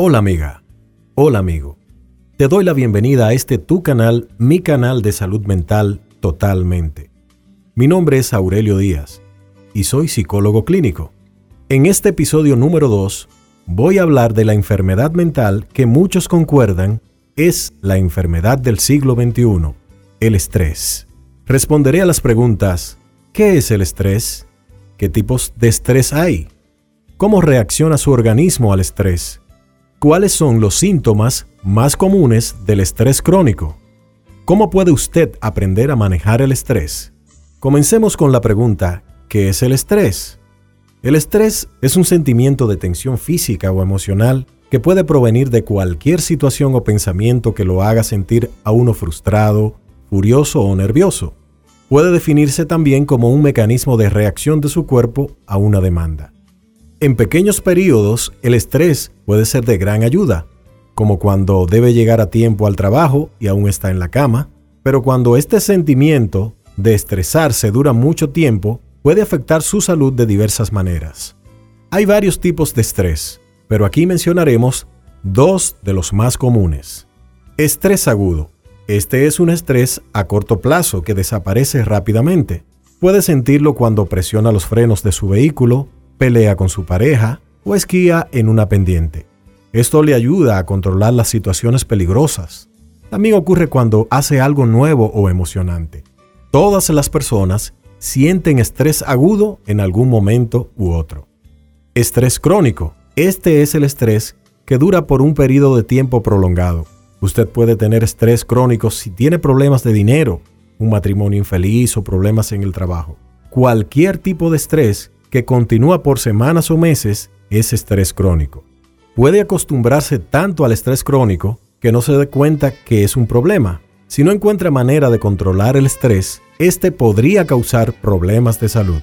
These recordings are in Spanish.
Hola amiga, hola amigo. Te doy la bienvenida a este tu canal, mi canal de salud mental totalmente. Mi nombre es Aurelio Díaz y soy psicólogo clínico. En este episodio número 2 voy a hablar de la enfermedad mental que muchos concuerdan es la enfermedad del siglo XXI, el estrés. Responderé a las preguntas, ¿qué es el estrés? ¿Qué tipos de estrés hay? ¿Cómo reacciona su organismo al estrés? ¿Cuáles son los síntomas más comunes del estrés crónico? ¿Cómo puede usted aprender a manejar el estrés? Comencemos con la pregunta, ¿qué es el estrés? El estrés es un sentimiento de tensión física o emocional que puede provenir de cualquier situación o pensamiento que lo haga sentir a uno frustrado, furioso o nervioso. Puede definirse también como un mecanismo de reacción de su cuerpo a una demanda. En pequeños periodos, el estrés puede ser de gran ayuda, como cuando debe llegar a tiempo al trabajo y aún está en la cama, pero cuando este sentimiento de estresarse dura mucho tiempo, puede afectar su salud de diversas maneras. Hay varios tipos de estrés, pero aquí mencionaremos dos de los más comunes. Estrés agudo. Este es un estrés a corto plazo que desaparece rápidamente. Puede sentirlo cuando presiona los frenos de su vehículo, pelea con su pareja o esquía en una pendiente. Esto le ayuda a controlar las situaciones peligrosas. También ocurre cuando hace algo nuevo o emocionante. Todas las personas sienten estrés agudo en algún momento u otro. Estrés crónico. Este es el estrés que dura por un periodo de tiempo prolongado. Usted puede tener estrés crónico si tiene problemas de dinero, un matrimonio infeliz o problemas en el trabajo. Cualquier tipo de estrés que continúa por semanas o meses es estrés crónico. Puede acostumbrarse tanto al estrés crónico que no se dé cuenta que es un problema. Si no encuentra manera de controlar el estrés, este podría causar problemas de salud.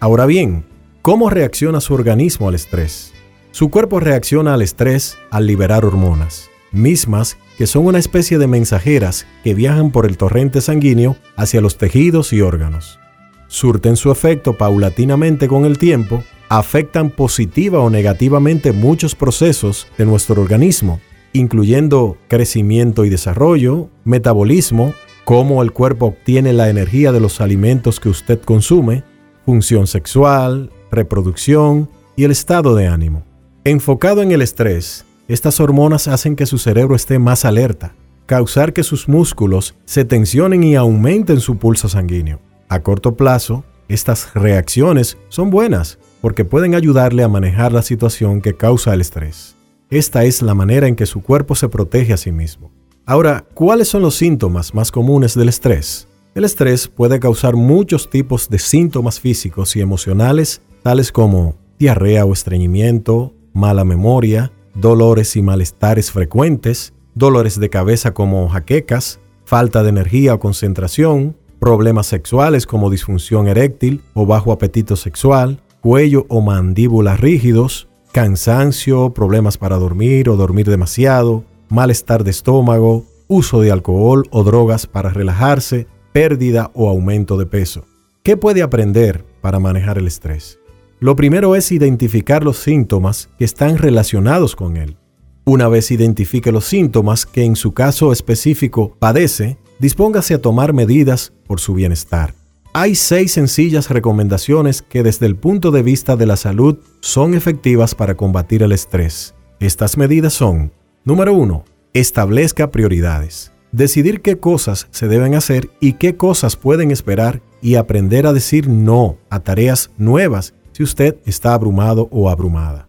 Ahora bien, ¿cómo reacciona su organismo al estrés? Su cuerpo reacciona al estrés al liberar hormonas, mismas que son una especie de mensajeras que viajan por el torrente sanguíneo hacia los tejidos y órganos surten su efecto paulatinamente con el tiempo, afectan positiva o negativamente muchos procesos de nuestro organismo, incluyendo crecimiento y desarrollo, metabolismo, cómo el cuerpo obtiene la energía de los alimentos que usted consume, función sexual, reproducción y el estado de ánimo. Enfocado en el estrés, estas hormonas hacen que su cerebro esté más alerta, causar que sus músculos se tensionen y aumenten su pulso sanguíneo. A corto plazo, estas reacciones son buenas porque pueden ayudarle a manejar la situación que causa el estrés. Esta es la manera en que su cuerpo se protege a sí mismo. Ahora, ¿cuáles son los síntomas más comunes del estrés? El estrés puede causar muchos tipos de síntomas físicos y emocionales, tales como diarrea o estreñimiento, mala memoria, dolores y malestares frecuentes, dolores de cabeza como jaquecas, falta de energía o concentración, problemas sexuales como disfunción eréctil o bajo apetito sexual, cuello o mandíbula rígidos, cansancio, problemas para dormir o dormir demasiado, malestar de estómago, uso de alcohol o drogas para relajarse, pérdida o aumento de peso. ¿Qué puede aprender para manejar el estrés? Lo primero es identificar los síntomas que están relacionados con él. Una vez identifique los síntomas que en su caso específico padece, dispóngase a tomar medidas por su bienestar. Hay seis sencillas recomendaciones que desde el punto de vista de la salud son efectivas para combatir el estrés. Estas medidas son, número 1, establezca prioridades. Decidir qué cosas se deben hacer y qué cosas pueden esperar y aprender a decir no a tareas nuevas si usted está abrumado o abrumada.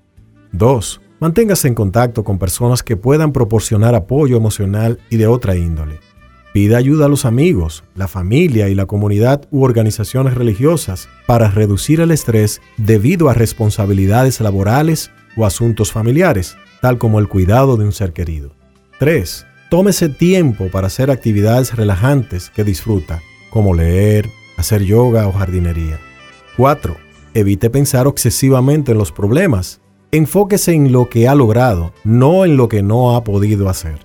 2. Manténgase en contacto con personas que puedan proporcionar apoyo emocional y de otra índole. Pide ayuda a los amigos, la familia y la comunidad u organizaciones religiosas para reducir el estrés debido a responsabilidades laborales o asuntos familiares, tal como el cuidado de un ser querido. 3. Tómese tiempo para hacer actividades relajantes que disfruta, como leer, hacer yoga o jardinería. 4. Evite pensar excesivamente en los problemas. Enfóquese en lo que ha logrado, no en lo que no ha podido hacer.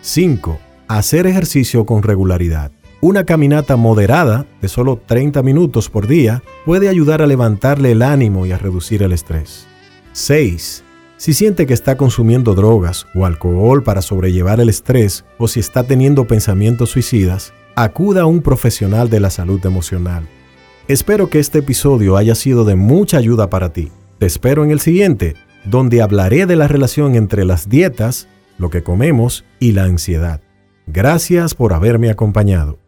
5 hacer ejercicio con regularidad. Una caminata moderada de solo 30 minutos por día puede ayudar a levantarle el ánimo y a reducir el estrés. 6. Si siente que está consumiendo drogas o alcohol para sobrellevar el estrés o si está teniendo pensamientos suicidas, acuda a un profesional de la salud emocional. Espero que este episodio haya sido de mucha ayuda para ti. Te espero en el siguiente, donde hablaré de la relación entre las dietas, lo que comemos y la ansiedad. Gracias por haberme acompañado.